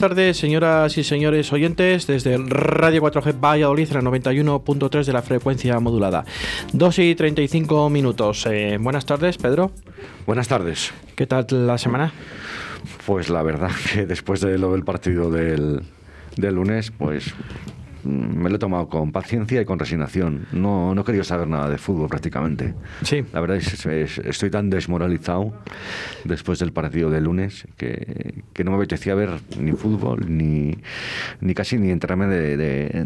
Buenas tardes, señoras y señores oyentes, desde Radio 4G Valladolid, la 91.3 de la frecuencia modulada. 2 y 35 minutos. Eh, buenas tardes, Pedro. Buenas tardes. ¿Qué tal la semana? Pues la verdad que después de lo del partido del, del lunes, pues me lo he tomado con paciencia y con resignación. No, no querido saber nada de fútbol prácticamente. Sí. La verdad es que estoy tan desmoralizado después del partido de lunes que, que, no me apetecía ver ni fútbol ni, ni casi ni enterarme de,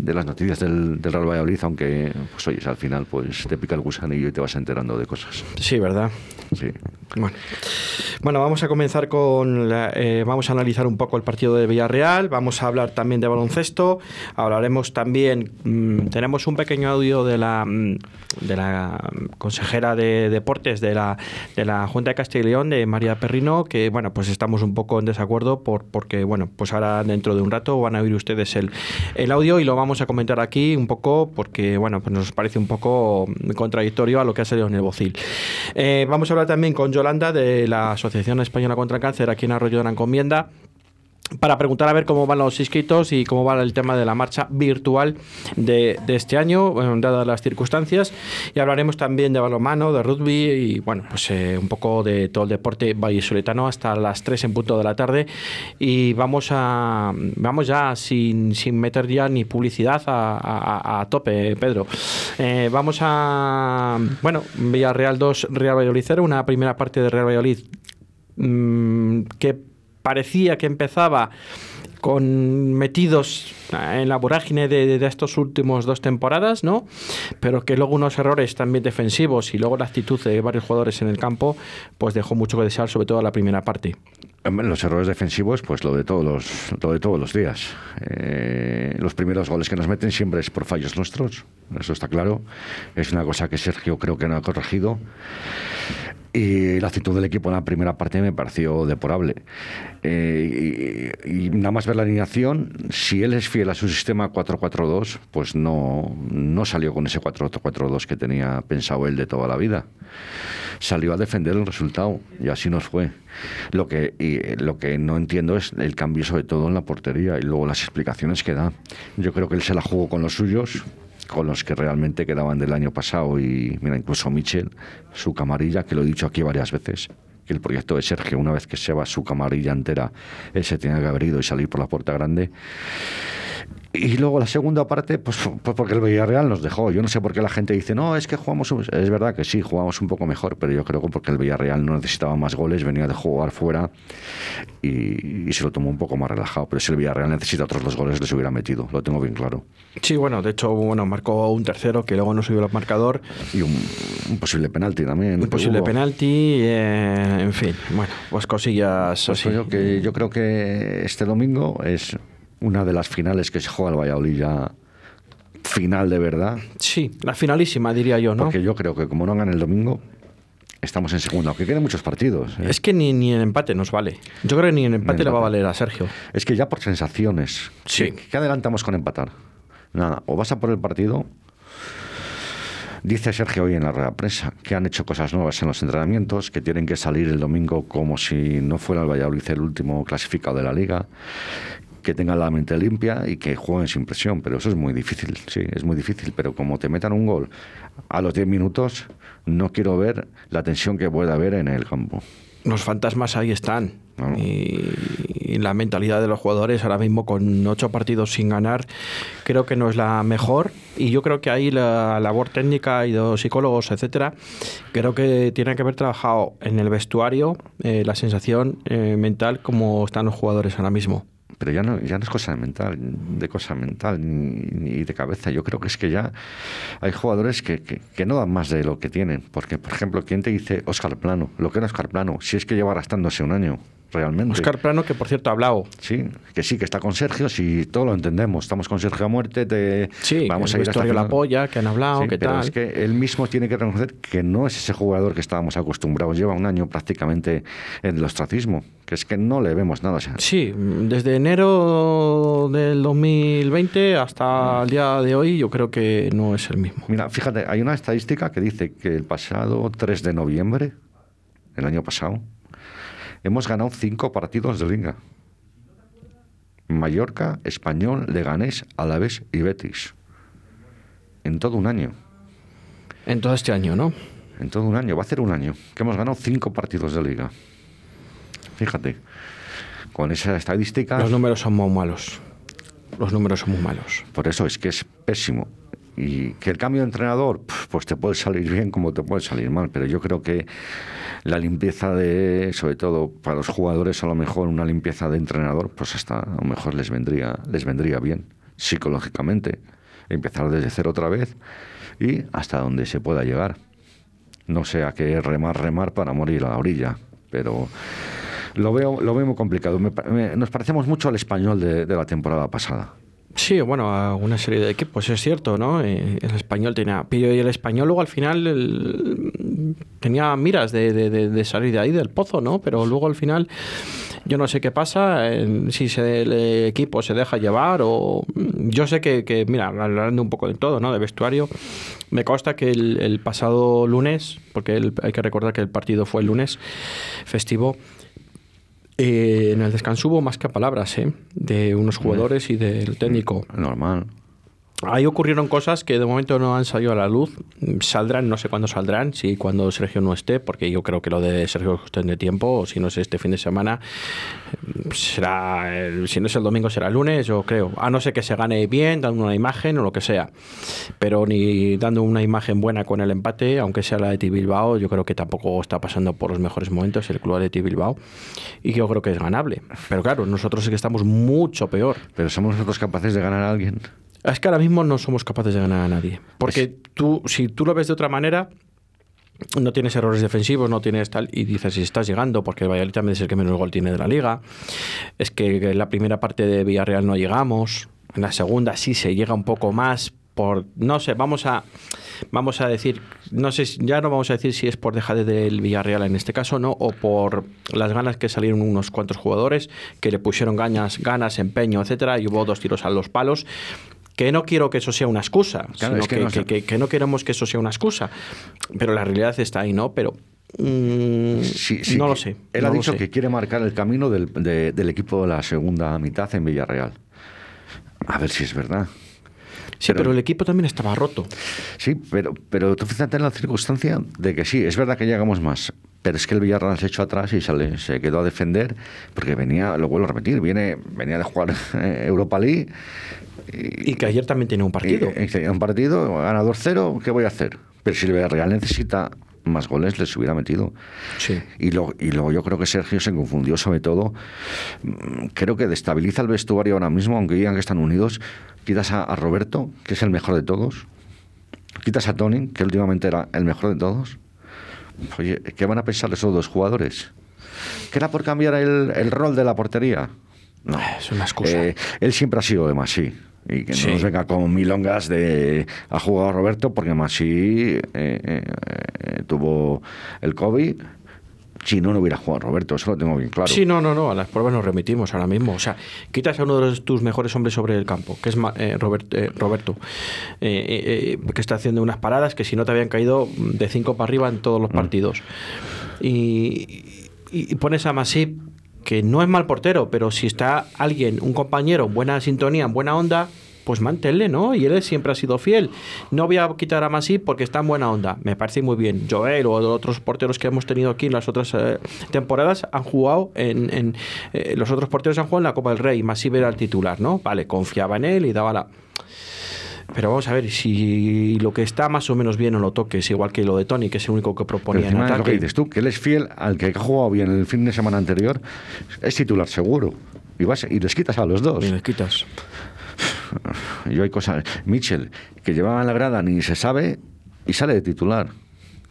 de, las noticias del, del, Real Valladolid, aunque pues oyes, al final pues te pica el gusanillo y te vas enterando de cosas. Sí, ¿verdad? Sí. Bueno, bueno vamos a comenzar con... Eh, vamos a analizar un poco el partido de Villarreal, vamos a hablar también de baloncesto, hablaremos también, mm, tenemos un pequeño audio de la, mm, de la consejera de deportes de la, de la Junta de Castilla y León, de María Perrino, que bueno, pues estamos un poco en desacuerdo por, porque, bueno, pues ahora dentro de un rato van a oír ustedes el, el audio y lo vamos a comentar aquí un poco porque, bueno, pues nos parece un poco contradictorio a lo que ha salido en el Bocil. Eh, vamos a hablar también con Yolanda de la Asociación Española contra el Cáncer aquí en Arroyo de la Encomienda para preguntar a ver cómo van los inscritos y cómo va el tema de la marcha virtual de, este año, dadas las circunstancias. Y hablaremos también de balonmano, de rugby y, bueno, pues eh, un poco de todo el deporte vallisoletano hasta las 3 en punto de la tarde. Y vamos a vamos ya sin, sin meter ya ni publicidad a, tope, Pedro. Eh, vamos a, bueno, Villarreal 2, Real Valladolid 0, una primera parte de Real Valladolid mmm, que parecía que empezaba con metidos en la vorágine de, de, estos últimos dos temporadas, ¿no? Pero que luego unos errores también defensivos y luego la actitud de varios jugadores en el campo, pues dejó mucho que desear, sobre todo la primera parte. Los errores defensivos, pues lo de todos los, lo de todos los días. Eh, los primeros goles que nos meten siempre es por fallos nuestros, eso está claro. Es una cosa que Sergio creo que no ha corregido. Y la actitud del equipo en la primera parte me pareció deporable. Eh, y, nada más ver la alineación, si él es fiel a su sistema 4-4-2, pues no, no salió con ese 4-4-2 que tenía pensado él de toda la vida. Salió a defender el resultado y así nos fue. Lo que, y, lo que no entiendo es el cambio sobre todo en la portería y luego las explicaciones que da. Yo creo que él se la jugó con los suyos, con los que realmente quedaban del año pasado y mira, incluso Michel, su camarilla, que lo he dicho aquí varias veces, que el proyecto de Sergio, una vez que se va su camarilla entera, él se tenía que haber ido y salir por la puerta grande. Y luego la segunda parte, pues, pues, porque el Villarreal nos dejó. Yo no sé por qué la gente dice, no, es que jugamos. Es verdad que sí, jugamos un poco mejor, pero yo creo que porque el Villarreal no necesitaba más goles, venía de jugar fuera y, se lo tomó un poco más relajado. Pero si el Villarreal necesita otros dos goles, les hubiera metido, lo tengo bien claro. Sí, bueno, de hecho, bueno, marcó un tercero que luego no subió el marcador. Y un, posible penalti también. Un posible penalti, eh, en fin, bueno, pues cosillas pues Yo, que, yo creo que este domingo es una de las finales que se juega el Valladolid ya final de verdad. Sí, la finalísima diría yo, ¿no? Porque yo creo que como no hagan el domingo, estamos en segundo, aunque queden muchos partidos. ¿eh? Es que ni, ni en empate nos vale. Yo creo que ni en empate, le va a valer a Sergio. Es que ya por sensaciones. Sí. ¿Qué, adelantamos con empatar? Nada, o vas a por el partido. Dice Sergio hoy en la rueda de prensa que han hecho cosas nuevas en los entrenamientos, que tienen que salir el domingo como si no fuera el Valladolid el último clasificado de la liga, que tengan la mente limpia y que jueguen sin presión, pero eso es muy difícil, sí, es muy difícil, pero como te metan un gol a los 10 minutos, no quiero ver la tensión que pueda haber en el campo. Los fantasmas ahí están. Y, la mentalidad de los jugadores ahora mismo con ocho partidos sin ganar creo que no es la mejor y yo creo que ahí la labor técnica y de los psicólogos etcétera creo que tiene que haber trabajado en el vestuario eh, la sensación eh, mental como están los jugadores ahora mismo pero ya no, ya no es cosa mental, de cosa mental ni, de cabeza. Yo creo que es que ya hay jugadores que, que, no dan más de lo que tienen. Porque, por ejemplo, ¿quién te dice Oscar Plano? Lo que era Oscar Plano, si es que lleva arrastrándose un año realmente. Oscar Plano, que por cierto ha hablado. Sí, que sí, que está con Sergio, si todo lo entendemos. Estamos con Sergio a muerte, te, sí, vamos a ir hasta la polla, que han hablado, sí, pero es que él mismo tiene que reconocer que no es ese jugador que estábamos acostumbrados. Lleva un año prácticamente en el ostracismo, que es que no le vemos nada. Sí, desde enero del 2020 hasta el día de hoy yo creo que no es el mismo. Mira, fíjate, hay una estadística que dice que el pasado 3 de noviembre, el año pasado, hemos ganado cinco partidos de liga. Mallorca, Español, Leganés, Alavés y Betis. En todo un año. En todo este año, ¿no? En todo un año, va a ser un año, que hemos ganado cinco partidos de liga. Fíjate, con esa estadística... Los números son muy malos. Los números son muy malos. Por eso es que es pésimo. Y que el cambio de entrenador, pues te puede salir bien como te puede salir mal, pero yo creo que la limpieza de, sobre todo para los jugadores, a lo mejor una limpieza de entrenador, pues hasta a lo mejor les vendría, les vendría bien psicológicamente. Empezar desde cero otra vez y hasta donde se pueda llegar. No sea que remar, remar para morir a la orilla, pero lo veo, lo veo muy complicado. nos parecemos mucho al español de la temporada pasada. Sí, bueno, una serie de equipos, es cierto, ¿no? Eh, el español tenía. Y el español luego al final tenía miras de, de, salir de ahí, del pozo, ¿no? Pero luego al final, yo no sé qué pasa, si se, el equipo se deja llevar o. Yo sé que, que, mira, hablando un poco de todo, ¿no? De vestuario, me consta que el, el pasado lunes, porque hay que recordar que el partido fue el lunes festivo, eh, en el descanso hubo más que palabras, ¿eh? De unos jugadores y del técnico. Normal. Ahí ocurrieron cosas que de momento no han salido a la luz. Saldrán, no sé cuándo saldrán, si cuando Sergio no esté, porque yo creo que lo de Sergio es cuestión de tiempo, o si no es este fin de semana, será, si no es el domingo será el lunes, yo creo. A no ser que se gane bien, dando una imagen o lo que sea. Pero ni dando una imagen buena con el empate, aunque sea la de T Bilbao, yo creo que tampoco está pasando por los mejores momentos el club de T Bilbao. Y yo creo que es ganable. Pero claro, nosotros es que estamos mucho peor. Pero somos nosotros capaces de ganar a alguien. Es que ahora mismo no somos capaces de ganar a nadie. Porque tú, si tú lo ves de otra manera, no tienes errores defensivos, no tienes tal, y dices, si estás llegando, porque el Valladolid también es el que menos gol tiene de la liga, es que en la primera parte de Villarreal no llegamos, en la segunda sí se llega un poco más, por, no sé, vamos a, vamos a decir, no sé, ya no vamos a decir si es por dejar del Villarreal en este caso, ¿no? O por las ganas que salieron unos cuantos jugadores que le pusieron ganas, ganas, empeño, etcétera, y hubo dos tiros a los palos que no quiero que eso sea una excusa, que, no queremos que eso sea una excusa, pero la realidad está ahí, ¿no? Pero mm, no lo sé. Él ha dicho que quiere marcar el camino del, equipo de la segunda mitad en Villarreal. A ver si es verdad. Sí, pero, el equipo también estaba roto. Sí, pero, pero tú fíjate en la circunstancia de que sí, es verdad que llegamos más, pero es que el Villarreal se echó atrás y sale, se quedó a defender, porque venía, lo vuelvo a repetir, viene, venía de jugar Europa League, y, que ayer también tiene un partido. Y, un partido, ganador cero, ¿qué voy a hacer? Pero si el Real necesita más goles, les hubiera metido. Sí. Y, lo, y luego yo creo que Sergio se confundió sobre todo. Creo que destabiliza el vestuario ahora mismo, aunque digan que están unidos. Quitas a, Roberto, que es el mejor de todos. Quitas a Tony, que últimamente era el mejor de todos. Oye, ¿qué van a pensar esos dos jugadores? ¿Que era por cambiar el, el rol de la portería? No. Es una excusa. Eh, él siempre ha sido de Masí y que no nos venga con milongas de ha jugado Roberto porque Masí eh, eh, tuvo el COVID si no, no hubiera jugado Roberto, eso lo tengo bien claro. Sí, no, no, no, a las pruebas nos remitimos ahora mismo. O sea, quitas a uno de tus mejores hombres sobre el campo, que es Roberto, que está haciendo unas paradas que si no te habían caído de cinco para arriba en todos los mm. partidos. Y, y, pones a Masip que no es mal portero, pero si está alguien, un compañero, en buena sintonía, en buena onda, pues manténle, ¿no? Y él siempre ha sido fiel. No voy a quitar a Masí porque está en buena onda. Me parece muy bien. Joel o otros porteros que hemos tenido aquí en las otras eh, temporadas han jugado en... Eh, los otros porteros han jugado en la Copa del Rey. Masí era el titular, ¿no? Vale, confiaba en él y daba la... Pero vamos a ver, si lo que está más o menos bien no lo toques, igual que lo de Tony, que es el único que proponía en ataque. lo que dices tú, que él es fiel al que ha jugado bien el fin de semana anterior, es titular seguro. Y, vas, y les quitas a los dos. Y les quitas. Yo hay cosas. Mitchell, que llevaba en la grada ni se sabe y sale de titular.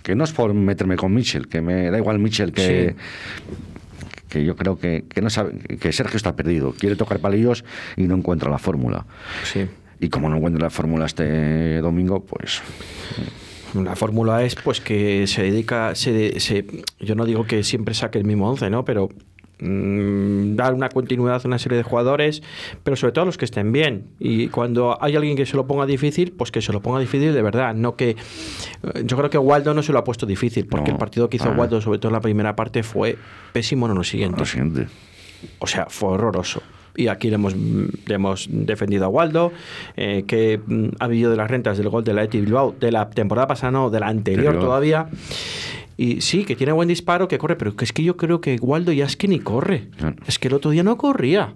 Que no es por meterme con Mitchell, que me da igual Mitchell que. que yo creo que, que, no sabe, que Sergio está perdido, quiere tocar palillos y no encuentra la fórmula. Sí. Y como no encuentra la fórmula este domingo, pues... La fórmula es pues que se dedica, se, se, yo no digo que siempre saque el mismo 11, ¿no? Pero mm, dar una continuidad a una serie de jugadores, pero sobre todo a los que estén bien. Y cuando hay alguien que se lo ponga difícil, pues que se lo ponga difícil de verdad. No que yo creo que Waldo no se lo ha puesto difícil, porque el partido que hizo ah. Waldo, sobre todo en la primera parte, fue pésimo en lo siguiente. Lo siguiente. O sea, fue horroroso y aquí le hemos, le hemos defendido a Waldo, eh, que mm, ha vivido de las rentas del gol de la Eti Bilbao de la temporada pasada, no, de la anterior todavía. Y sí, que tiene buen disparo, que corre, pero es que yo creo que Waldo ya es que ni corre. Es que el otro día no corría.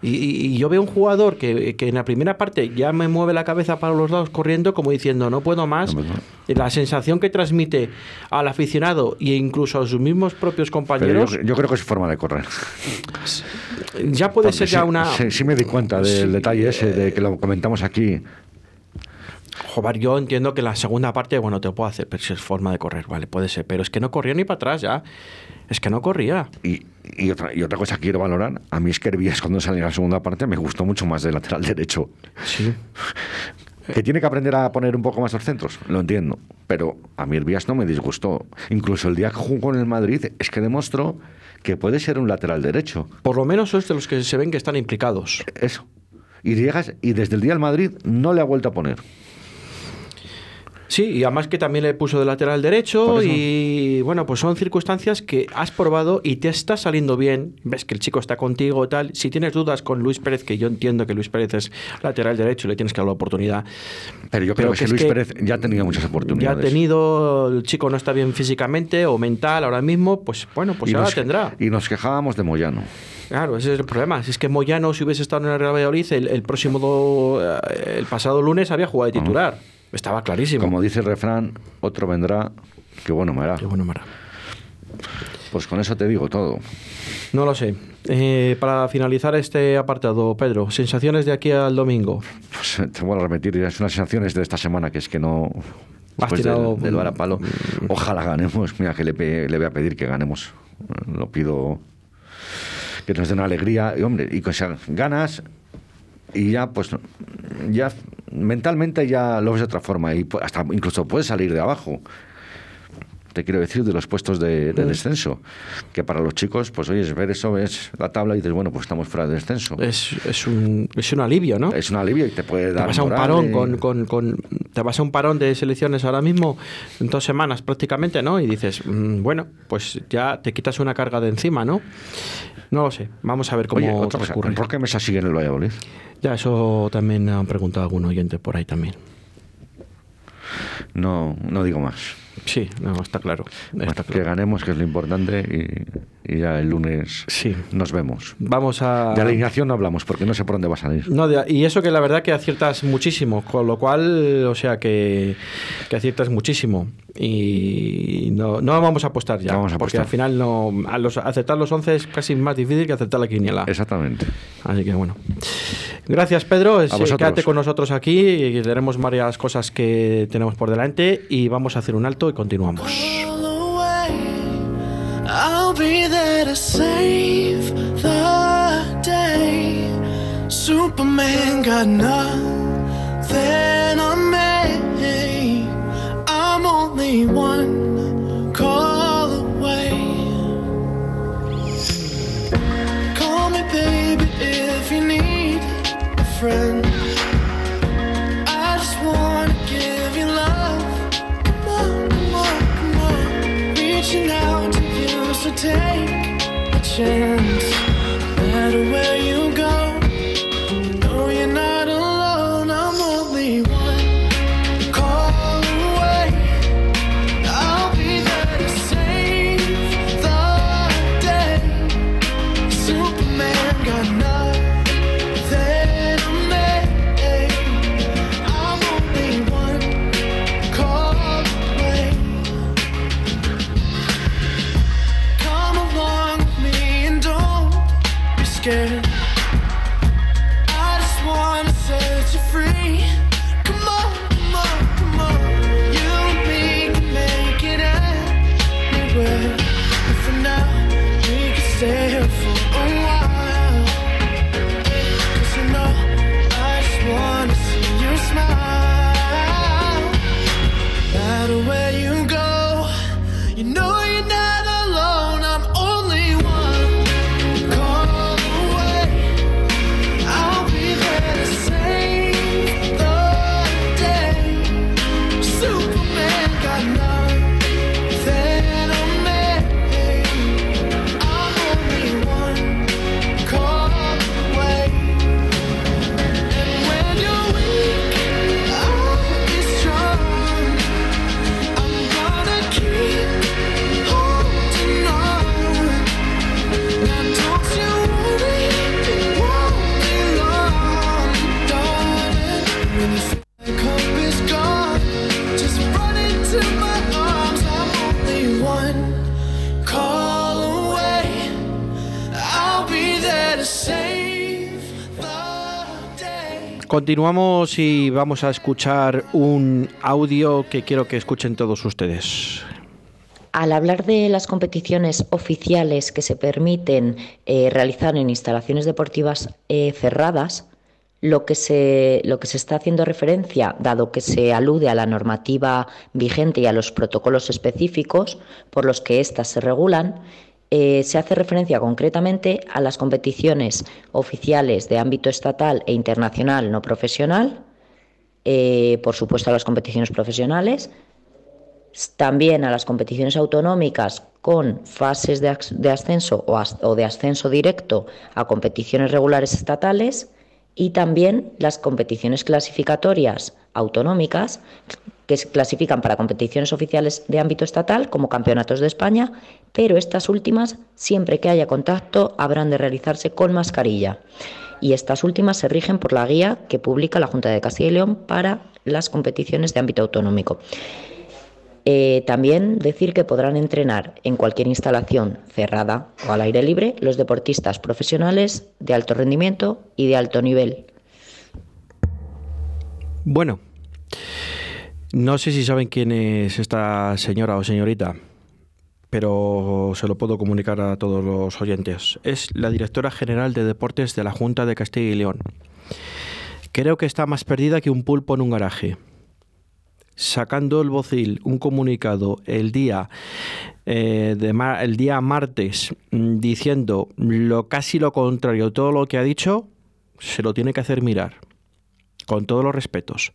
Y, y- y yo veo un jugador que, que en la primera parte ya me mueve la cabeza para los lados corriendo, como diciendo, no puedo más. No, pues no. La sensación que transmite al aficionado e incluso a sus mismos propios compañeros, yo, yo creo que es forma de correr. ya puede Porque ser ya una... Sí, sí me di cuenta del detalle ese, de que lo comentamos aquí. Joder, yo entiendo que la segunda parte, bueno, te lo puedo hacer, pero si es forma de correr, vale, puede ser. Pero es que no corría ni para atrás ya. Es que no corría. Y, y otra, y otra cosa que quiero valorar, a mí es que Hervías cuando salió en la segunda parte me gustó mucho más de lateral derecho. Sí. Que tiene que aprender a poner un poco más los centros, lo entiendo. Pero a mí Hervías no me disgustó. Incluso el día que jugó en el Madrid es que demostró que puede ser un lateral derecho. Por lo menos es de los que se ven que están implicados. Eso. Y llegas y desde el día del Madrid no le ha vuelto a poner. Sí, y además que también le puso de lateral derecho y bueno, pues son circunstancias que has probado y te está saliendo bien. Ves que el chico está contigo tal. Si tienes dudas con Luis Pérez, que yo entiendo que Luis Pérez es lateral derecho y le tienes que dar la oportunidad. Pero yo Pero creo que, que es Luis que Pérez ya tenía muchas Ya oportunidades. ha tenido, el chico no está bien físicamente o mental ahora mismo, pues bueno, pues y ahora nos, tendrá. Y nos quejábamos de Moyano. Claro, ese es el problema. Si es que Moyano, si hubiese estado en el Real Valladolid, el, el próximo, do- eh, el pasado lunes había jugado de titular. Estaba clarísimo. Como dice el refrán, otro vendrá, que bueno me hará. Qué bueno, Mara. Pues con eso te digo todo. No lo sé. Eh, para finalizar este apartado, Pedro, sensaciones de aquí al domingo. Pues eh, te vuelvo a repetir, es unas sensaciones de esta semana que es que no. Has Después tirado- del, del varapalo. Ojalá ganemos. Mira, que le, le voy a pedir que ganemos. Lo pido que nos den alegría. Y hombre, y que sean ganas y ya, pues, ya mentalmente ya lo ves de otra forma. Y hasta incluso puedes salir de abajo. Te quiero decir, de los puestos de, de descenso. Que para los chicos, pues oyes, ver eso, ves la tabla y dices, bueno, pues estamos fuera de descenso. Es, es, un, es un alivio, ¿no? Es un alivio y te puede Te dar. vas a un parón y- con, con, con- te vas a un parón de selecciones ahora mismo en dos semanas prácticamente, ¿no? Y dices, mm, bueno, pues ya te quitas una carga de encima, ¿no? No lo sé. Vamos a ver cómo Oye, otra cosa, transcurre. ¿por qué Mesa sigue en el Valladolid? Ya eso también han preguntado algún oyente por ahí también. No, no digo más. Sí, no, está claro. Bueno, Está Que claro. ganemos, que es lo importante, y, y ya el lunes Sí. nos vemos. Vamos a. De alineación no hablamos, porque no sé por dónde va a salir. No, de- y eso que la verdad que aciertas muchísimo, con lo cual, o sea que, que aciertas muchísimo. Y no, no vamos a apostar ya, No vamos a porque apostar. al final no, a los, acertar los 11 es casi más difícil que acertar la quiniela. Exactamente. Así que bueno. Gracias Pedro, vosotros. quédate con nosotros aquí, y tenemos varias cosas que tenemos por delante y vamos a hacer un alto y continuamos. all away. I'll be there to save the day. Superman got nothing on me. I'm only one call away. Call me, baby, if you need a friend. I just wanna give you love. Come on, come on, come on. Reaching out to you, so take a chance. No matter where you go, Continuamos y vamos a escuchar un audio que quiero que escuchen todos ustedes. Al hablar de las competiciones oficiales que se permiten eh, realizar en instalaciones deportivas eh, cerradas, lo que, se, lo que se está haciendo referencia, dado que se alude a la normativa vigente y a los protocolos específicos por los que éstas se regulan, eh, se hace referencia concretamente a las competiciones oficiales de ámbito estatal e internacional no profesional, eh, por supuesto a las competiciones profesionales, también a las competiciones autonómicas con fases de, as- de ascenso o, as- o de ascenso directo a competiciones regulares estatales y también las competiciones clasificatorias autonómicas que se clasifican para competiciones oficiales de ámbito estatal como campeonatos de España, pero estas últimas, siempre que haya contacto, habrán de realizarse con mascarilla. Y estas últimas se rigen por la guía que publica la Junta de Castilla y León para las competiciones de ámbito autonómico. Eh, también decir que podrán entrenar en cualquier instalación cerrada o al aire libre los deportistas profesionales de alto rendimiento y de alto nivel. Bueno, no sé si saben quién es esta señora o señorita, pero se lo puedo comunicar a todos los oyentes. Es la directora general de deportes de la Junta de Castilla y León. Creo que está más perdida que un pulpo en un garaje. Sacando el bocil un comunicado el día, eh, de el día martes mm, diciendo lo casi lo contrario todo lo que ha dicho, se lo tiene que hacer mirar con todos los respetos.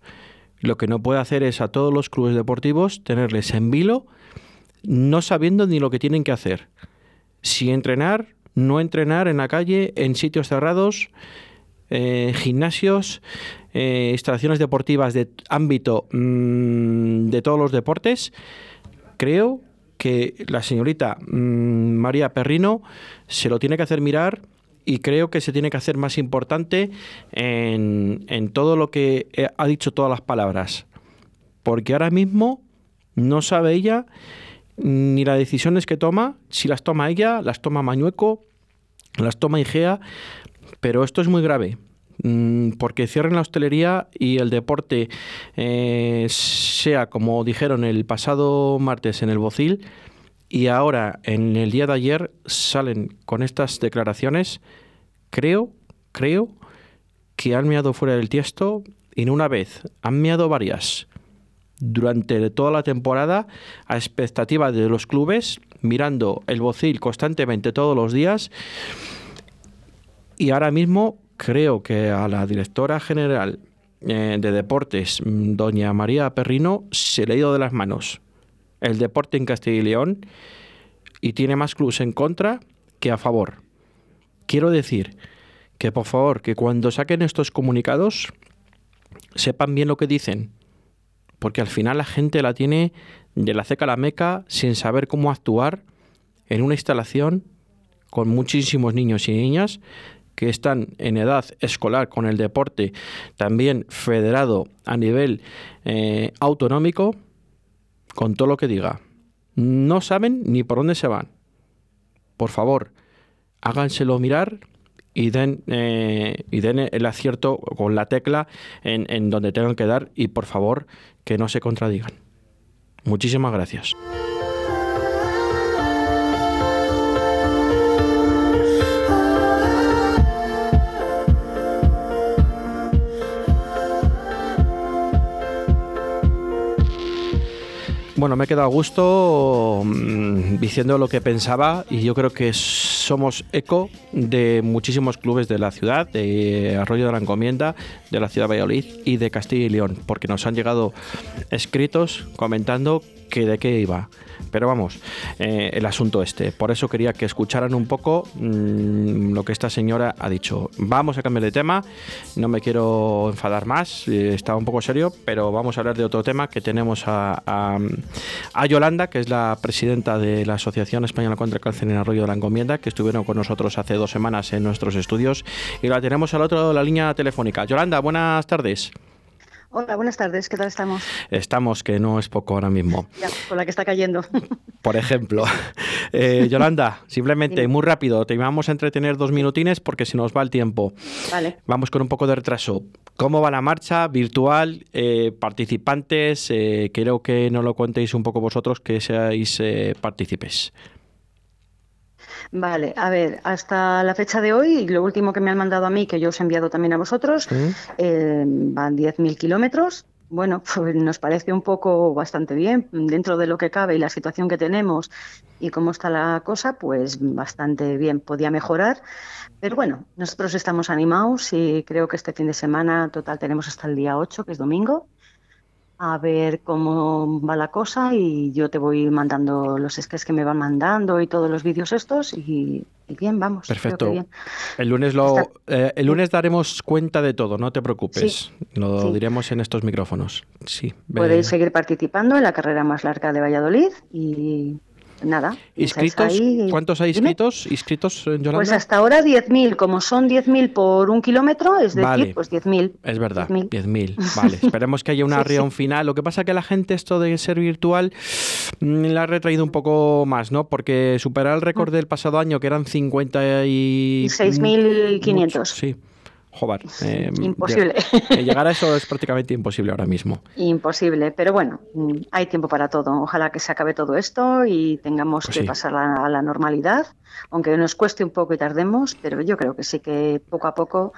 Lo que no puede hacer es a todos los clubes deportivos tenerles en vilo, no sabiendo ni lo que tienen que hacer. Si entrenar, no entrenar en la calle, en sitios cerrados, eh, gimnasios, eh, instalaciones deportivas de ámbito mm, de todos los deportes. Creo que la señorita mm, María Perrino se lo tiene que hacer mirar y creo que se tiene que hacer más importante en, en todo lo que eh, ha dicho todas las palabras. Porque ahora mismo no sabe ella ni las decisiones que toma, si las toma ella, las toma Mañueco, las toma Igea, pero esto es muy grave. mm, Porque cierren la hostelería y el deporte eh, sea como dijeron el pasado martes en el Bocil, y ahora, en el día de ayer, salen con estas declaraciones. Creo, creo que han meado fuera del tiesto y no una vez, han meado varias. Durante toda la temporada, a expectativa de los clubes, mirando el bocil constantemente todos los días. Y ahora mismo creo que a la directora general eh, de deportes, mm, doña María Perrino, se le ha ido de las manos el deporte en Castilla y León y tiene más clubes en contra que a favor. Quiero decir que por favor, que cuando saquen estos comunicados sepan bien lo que dicen, porque al final la gente la tiene de la ceca a la meca sin saber cómo actuar en una instalación con muchísimos niños y niñas que están en edad escolar con el deporte también federado a nivel eh, autonómico con todo lo que diga. No saben ni por dónde se van. Por favor, háganselo mirar y den, eh, y den el acierto con la tecla en, en donde tengan que dar y por favor que no se contradigan. Muchísimas gracias. Bueno, me he quedado a gusto mm, diciendo lo que pensaba y yo creo que somos eco de muchísimos clubes de la ciudad, de Arroyo de la Encomienda, de la ciudad de Valladolid y de Castilla y León, porque nos han llegado escritos comentando que de qué iba. Pero vamos, eh, el asunto este. Por eso quería que escucharan un poco mm, lo que esta señora ha dicho. Vamos a cambiar de tema, no me quiero enfadar más, eh, está un poco serio, pero vamos a hablar de otro tema que tenemos a, a, Yolanda, que es la presidenta de la Asociación Española contra el Cáncer en Arroyo de la Encomienda, que estuvieron con nosotros hace dos semanas en nuestros estudios y la tenemos al otro lado de la línea telefónica. Yolanda, buenas tardes. Hola, buenas tardes. ¿Qué tal estamos? Estamos, que no es poco ahora mismo. Ya, con la que está cayendo. Por ejemplo, eh, Yolanda, simplemente muy rápido, te vamos a entretener dos minutines porque se nos va el tiempo. Vale. Vamos con un poco de retraso. ¿Cómo va la marcha virtual? Eh, participantes, eh, creo que no lo contéis un poco vosotros, que seáis eh, partícipes. Vale, a ver, hasta la fecha de hoy, lo último que me han mandado a mí, que yo os he enviado también a vosotros, eh, van 10.000 kilómetros. Bueno, pues nos parece un poco bastante bien dentro de lo que cabe y la situación que tenemos y cómo está la cosa, pues bastante bien. Podía mejorar, pero bueno, nosotros estamos animados y creo que este fin de semana total tenemos hasta el día 8, que es domingo, a ver cómo va la cosa y yo te voy mandando los sketches que me van mandando y todos los vídeos estos y, y bien, vamos. Perfecto. bien. El lunes lo, Está- eh, el lunes daremos cuenta de todo, no te preocupes. Sí, Lo sí. diremos en estos micrófonos. Sí. Podéis seguir participando en la carrera más larga de Valladolid y nada. estáis ¿Inscritos? ahí. ¿Cuántos hay Dime. inscritos? ¿Inscritos, Yolanda? Pues hasta ahora 10.000, como son 10.000 por un kilómetro, es decir, Vale. pues 10.000. Es verdad, 10.000. 10.000. Vale, esperemos que haya una Sí, sí. reunión final. Lo que pasa que la gente esto de ser virtual mm, la ha retraído un poco más, ¿no? Porque superar el récord del pasado año, que eran 50 y... 6.500. mucho, Sí, joder. eh, Imposible. lle- Llegar a eso es prácticamente imposible ahora mismo. Imposible, pero bueno, mm, hay tiempo para todo. Ojalá que se acabe todo esto y tengamos Pues que sí. pasar a, a la normalidad, aunque nos cueste un poco y tardemos, pero yo creo que sí que poco a poco,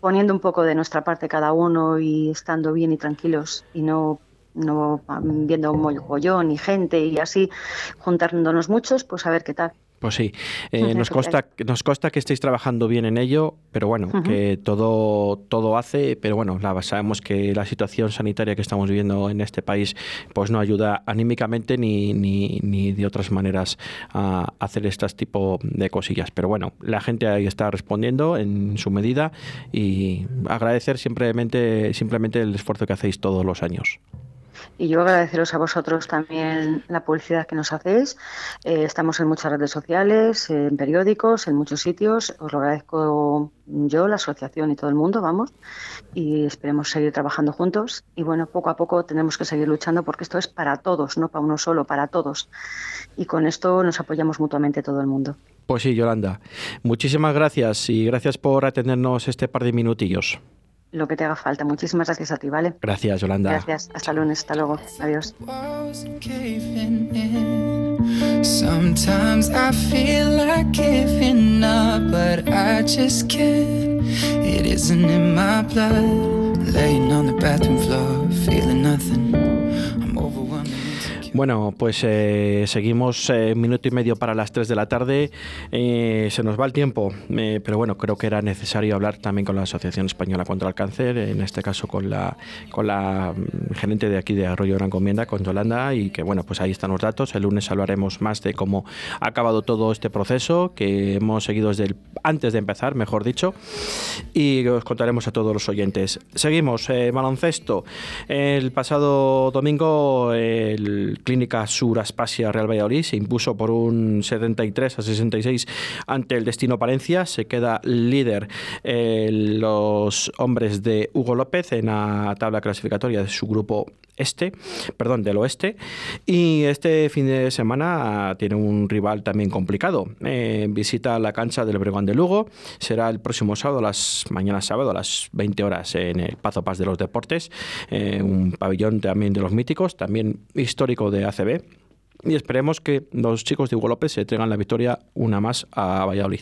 poniendo un poco de nuestra parte cada uno y estando bien y tranquilos y no no mm, viendo un mogollón y gente y así juntándonos muchos, pues a ver qué tal. Pues sí, eh, nos, ¿qué consta, nos consta que estéis trabajando bien en ello, pero bueno, que todo, todo hace, pero bueno, la, sabemos que la situación sanitaria que estamos viviendo en este país pues no ayuda anímicamente ni, ni, ni de otras maneras a hacer este tipo de cosillas. Pero bueno, la gente ahí está respondiendo en su medida y agradecer simplemente, simplemente el esfuerzo que hacéis todos los años. Y yo agradeceros a vosotros también la publicidad que nos hacéis. Eh, estamos en muchas redes sociales, en periódicos, en muchos sitios. Os lo agradezco yo, la asociación y todo el mundo, vamos. Y esperemos seguir trabajando juntos. Y bueno, poco a poco tenemos que seguir luchando porque esto es para todos, no para uno solo, para todos. Y con esto nos apoyamos mutuamente todo el mundo. Pues sí, Yolanda, muchísimas gracias y gracias por atendernos este par de minutillos. Lo que te haga falta. Muchísimas gracias a ti, ¿vale? Gracias, Yolanda. Gracias. Hasta lunes. Hasta luego. Adiós. Sometimes I feel like giving up, but I just can't. It isn't in my blood. Laying on the bathroom floor, feeling nothing. I'm overwhelmed. Bueno, pues eh, seguimos eh, minuto y medio para las 3 de la tarde. Eh, se nos va el tiempo, eh, pero bueno, creo que era necesario hablar también con la Asociación Española contra el Cáncer, en este caso con la, con la mm, gerente de aquí de Arroyo Gran Comienda, con Yolanda, y que bueno, pues ahí están los datos. El lunes hablaremos más de cómo ha acabado todo este proceso que hemos seguido desde antes de empezar, mejor dicho, y os contaremos a todos los oyentes. Seguimos, baloncesto. El pasado domingo el Clínica Sur Aspasia Real Valladolid se impuso por un 73 a 66 ante el Destino Palencia. Se queda líder eh, los hombres de Hugo López en la tabla clasificatoria de su grupo este, perdón, del oeste. Y este fin de semana tiene un rival también complicado. Eh, visita la cancha del Bregón de Lugo. Será el próximo sábado, las mañana sábado, a las 20 horas en el Pazo Paz de los Deportes. Eh, un pabellón también de los míticos, también histórico de ACB. Y esperemos que los chicos de Hugo López se traigan la victoria una más a Valladolid.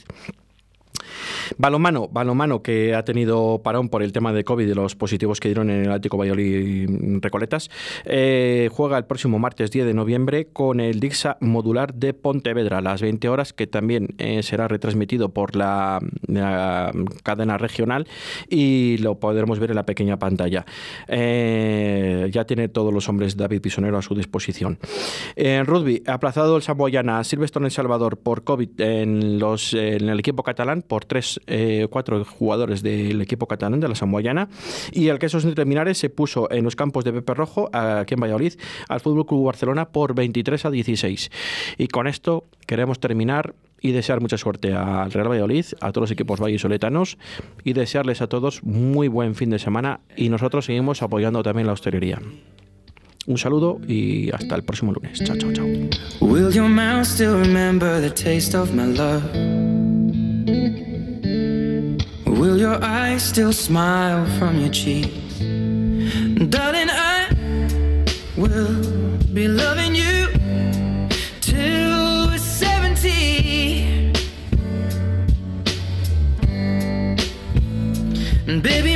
Balomano, balomano que ha tenido parón por el tema de COVID y los positivos que dieron en el Atlético Valladolid Recoletas, eh, juega el próximo martes 10 de noviembre con el Dixa Modular de Pontevedra a las 20 horas, que también eh, será retransmitido por la, la cadena regional y lo podremos ver en la pequeña pantalla. Eh, ya tiene todos los hombres David Pisonero a su disposición. En rugby, aplazado el Samboyana Silvestre en El Salvador por COVID en, en el equipo catalán por tres, eh, cuatro jugadores del equipo catalán de la Samboyana y el Quesos Terminares se puso en los campos de Pepe Rojo aquí en Valladolid al Fútbol Club Barcelona por 23 a 16. Y con esto queremos terminar y desear mucha suerte al Real Valladolid, a todos los equipos vallisoletanos y desearles a todos muy buen fin de semana y nosotros seguimos apoyando también la hostelería. Un saludo y hasta el próximo lunes. Chao, chao, chao. Will your eyes still smile from your cheeks? Darling, I will be loving you till we're 70. And baby,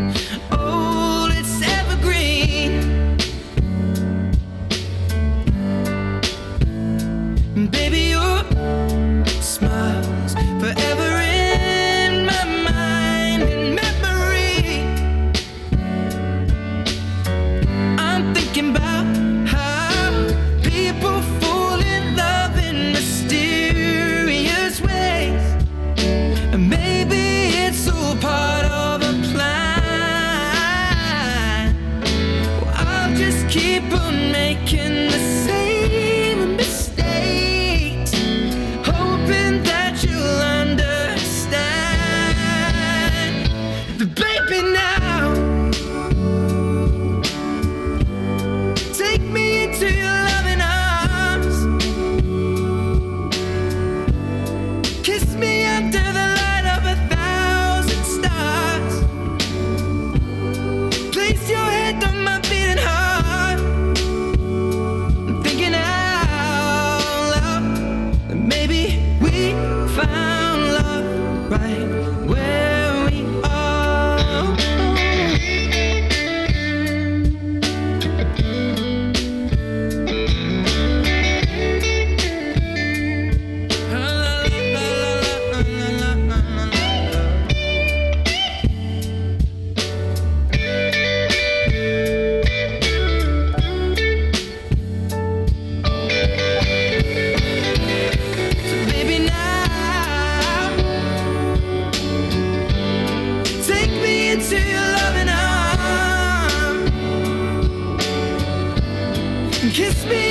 Kiss me